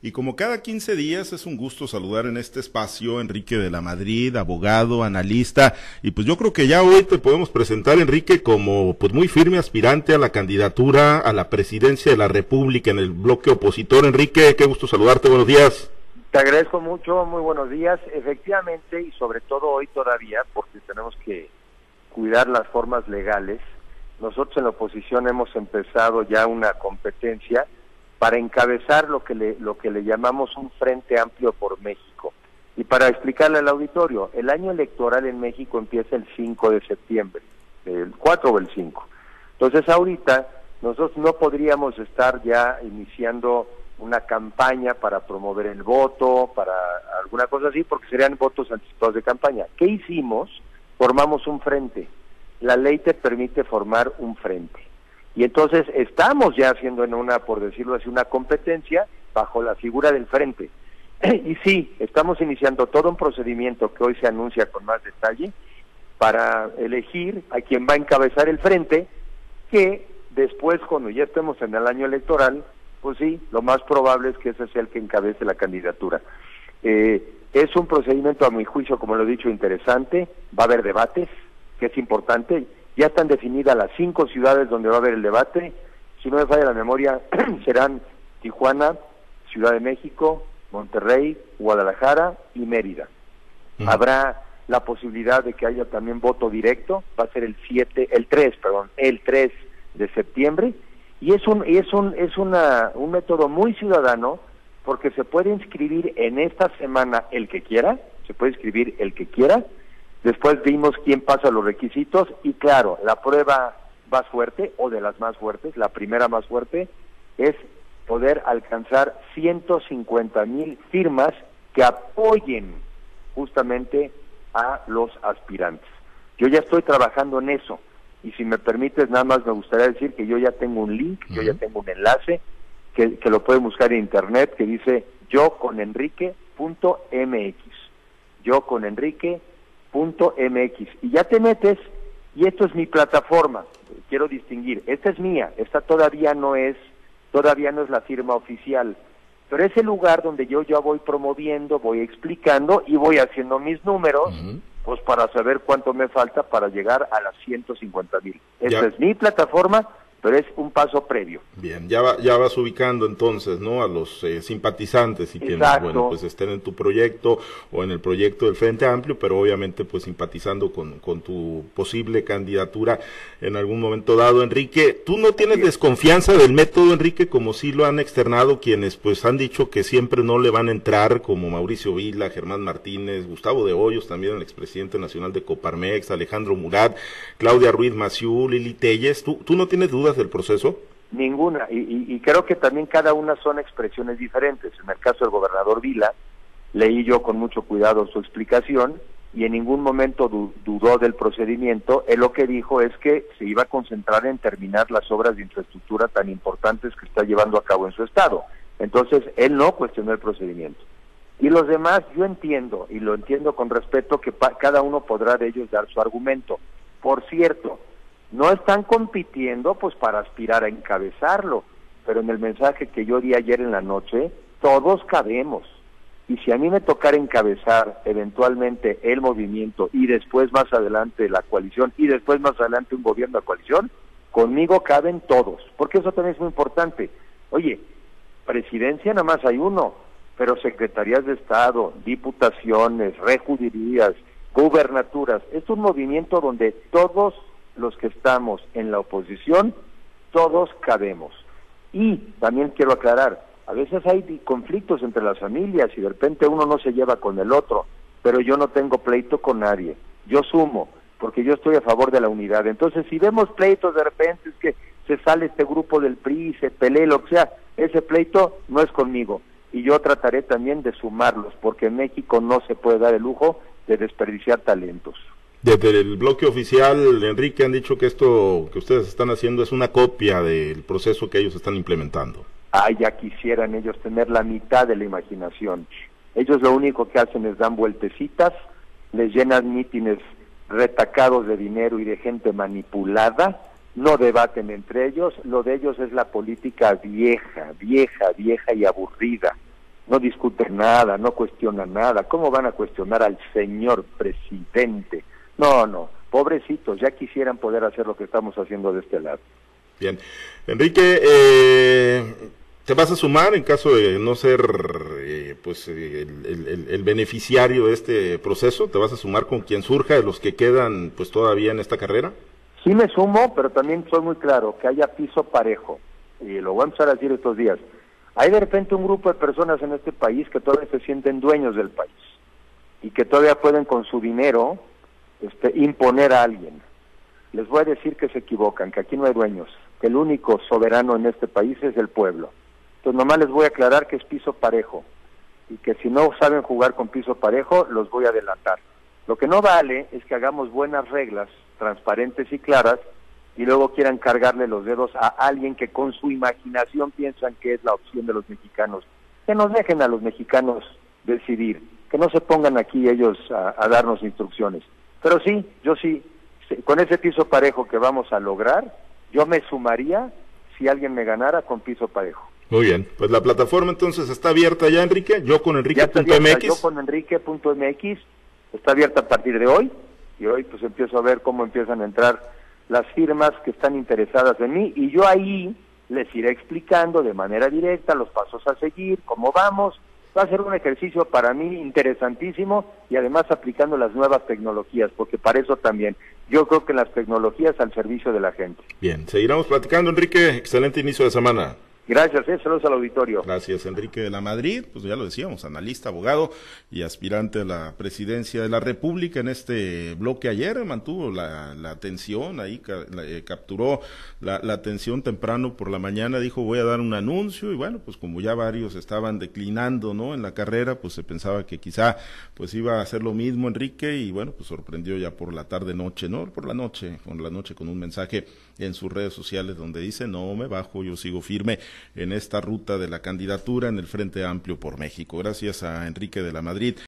Y como cada 15 días es un gusto saludar en este espacio Enrique de la Madrid, abogado, analista, y pues yo creo que ya hoy te podemos presentar Enrique como pues muy firme aspirante a la candidatura a la presidencia de la República en el bloque opositor. Enrique, qué gusto saludarte, buenos días. Te agradezco mucho, muy buenos días. Efectivamente, y sobre todo hoy todavía, porque tenemos que cuidar las formas legales, nosotros en la oposición hemos empezado ya una competencia para encabezar lo que le, lo que le llamamos un Frente Amplio por México. Y para explicarle al auditorio, el año electoral en México empieza el 5 de septiembre, el 4 o el 5. Entonces ahorita nosotros no podríamos estar ya iniciando una campaña para promover el voto, para alguna cosa así, porque serían votos anticipados de campaña. ¿Qué hicimos? Formamos un frente. La ley te permite formar un frente. Y entonces estamos ya haciendo en una, por decirlo así, una competencia bajo la figura del frente. y sí, estamos iniciando todo un procedimiento que hoy se anuncia con más detalle para elegir a quien va a encabezar el frente, que después, cuando ya estemos en el año electoral, pues sí, lo más probable es que ese sea el que encabece la candidatura. Eh, es un procedimiento, a mi juicio, como lo he dicho, interesante, va a haber debates, que es importante, ya están definidas las cinco ciudades donde va a haber el debate. Si no me falla la memoria, serán Tijuana, Ciudad de México, Monterrey, Guadalajara y Mérida. Habrá la posibilidad de que haya también voto directo, va a ser el 7, el 3, perdón, el 3 de septiembre y es un es un es una, un método muy ciudadano porque se puede inscribir en esta semana el que quiera, se puede inscribir el que quiera Después vimos quién pasa los requisitos y claro, la prueba más fuerte o de las más fuertes, la primera más fuerte, es poder alcanzar 150 mil firmas que apoyen justamente a los aspirantes. Yo ya estoy trabajando en eso y si me permites nada más me gustaría decir que yo ya tengo un link, yo ya tengo un enlace que, que lo pueden buscar en internet que dice yo con Enrique MX. Yo con Enrique MX y ya te metes y esto es mi plataforma. Quiero distinguir, esta es mía, esta todavía no es todavía no es la firma oficial, pero es el lugar donde yo ya voy promoviendo, voy explicando y voy haciendo mis números, pues para saber cuánto me falta para llegar a las 150 mil. Esta es mi plataforma pero es un paso previo. Bien, ya, va, ya vas ubicando entonces, ¿no? A los eh, simpatizantes y quienes, bueno, pues estén en tu proyecto o en el proyecto del Frente Amplio, pero obviamente pues simpatizando con, con tu posible candidatura en algún momento dado. Enrique, ¿tú no tienes desconfianza del método, Enrique, como sí lo han externado quienes pues han dicho que siempre no le van a entrar, como Mauricio Vila, Germán Martínez, Gustavo de Hoyos, también el expresidente nacional de Coparmex, Alejandro Murat, Claudia Ruiz Maciú, Lili Telles, ¿tú, tú no tienes del proceso? Ninguna, y, creo que también cada una son expresiones diferentes. En el caso del gobernador Vila, leí yo con mucho cuidado su explicación y en ningún momento dudó del procedimiento. Él lo que dijo es que se iba a concentrar en terminar las obras de infraestructura tan importantes que está llevando a cabo en su estado. Entonces, él no cuestionó el procedimiento. Y los demás, yo entiendo, y lo entiendo con respeto, que cada uno podrá de ellos dar su argumento. Por cierto, no están compitiendo pues para aspirar a encabezarlo, pero en el mensaje que yo di ayer en la noche, todos cabemos. Y si a mí me tocara encabezar eventualmente el movimiento y después más adelante la coalición y después más adelante un gobierno de coalición, conmigo caben todos, porque eso también es muy importante. Oye, presidencia nada más hay uno, pero secretarías de Estado, diputaciones, rejudirías, gubernaturas, es un movimiento donde todos los que estamos en la oposición, todos cabemos. Y también quiero aclarar, a veces hay conflictos entre las familias y de repente uno no se lleva con el otro, pero yo no tengo pleito con nadie. Yo sumo, porque yo estoy a favor de la unidad. Entonces, si vemos pleitos de repente es que se sale este grupo del PRI, se pelea, lo que sea, ese pleito no es conmigo. Y yo trataré también de sumarlos, porque en México no se puede dar el lujo de desperdiciar talentos. Desde el bloque oficial, Enrique, han dicho que esto que ustedes están haciendo es una copia del proceso que ellos están implementando. Ah, ya quisieran ellos tener la mitad de la imaginación. Ellos lo único que hacen es dan vueltecitas, les llenan mítines retacados de dinero y de gente manipulada, no debaten entre ellos, lo de ellos es la política vieja, vieja, vieja y aburrida. no discuten nada, no cuestionan nada. ¿Cómo van a cuestionar al señor presidente? No, no, pobrecitos, ya quisieran poder hacer lo que estamos haciendo de este lado. Bien. Enrique, eh, ¿te vas a sumar en caso de no ser eh, pues el, beneficiario de este proceso? ¿Te vas a sumar con quien surja de los que quedan pues todavía en esta carrera? Sí me sumo, pero también soy muy claro que haya piso parejo. Y lo voy a empezar a decir estos días. Hay de repente un grupo de personas en este país que todavía se sienten dueños del país y que todavía pueden con su dinero este, imponer a alguien. Les voy a decir que se equivocan, que aquí no hay dueños, que el único soberano en este país es el pueblo. Entonces nomás les voy a aclarar que es piso parejo y que si no saben jugar con piso parejo, los voy a delatar. Lo que no vale es que hagamos buenas reglas, transparentes y claras, y luego quieran cargarle los dedos a alguien que con su imaginación piensan que es la opción de los mexicanos. Que nos dejen a los mexicanos decidir, que no se pongan aquí ellos a darnos instrucciones. Pero sí, yo sí, con ese piso parejo que vamos a lograr, yo me sumaría si alguien me ganara con piso parejo. Muy bien, pues la plataforma entonces está abierta ya, Enrique, yo con Enrique.mx. Yo con Enrique.mx, está abierta a partir de hoy, y hoy pues empiezo a ver cómo empiezan a entrar las firmas que están interesadas en mí, y yo ahí les iré explicando de manera directa los pasos a seguir, cómo vamos, va a ser un ejercicio para mí interesantísimo y además aplicando las nuevas tecnologías, porque para eso también yo creo que las tecnologías al servicio de la gente. Bien, seguiremos platicando, Enrique. Excelente inicio de semana. Gracias, eh, saludos al auditorio. Gracias, Enrique de la Madrid, pues ya lo decíamos, analista, abogado y aspirante a la presidencia de la República en este bloque ayer, mantuvo la, atención, ahí eh, capturó la, atención temprano por la mañana, dijo voy a dar un anuncio y bueno, pues como ya varios estaban declinando, ¿no? En la carrera, pues se pensaba que quizá pues iba a hacer lo mismo Enrique. Y bueno, pues sorprendió ya por la tarde noche, ¿no? Por la noche, con la noche con un mensaje en sus redes sociales donde dice no me bajo, yo sigo firme en esta ruta de la candidatura en el Frente Amplio por México. Gracias a Enrique de la Madrid.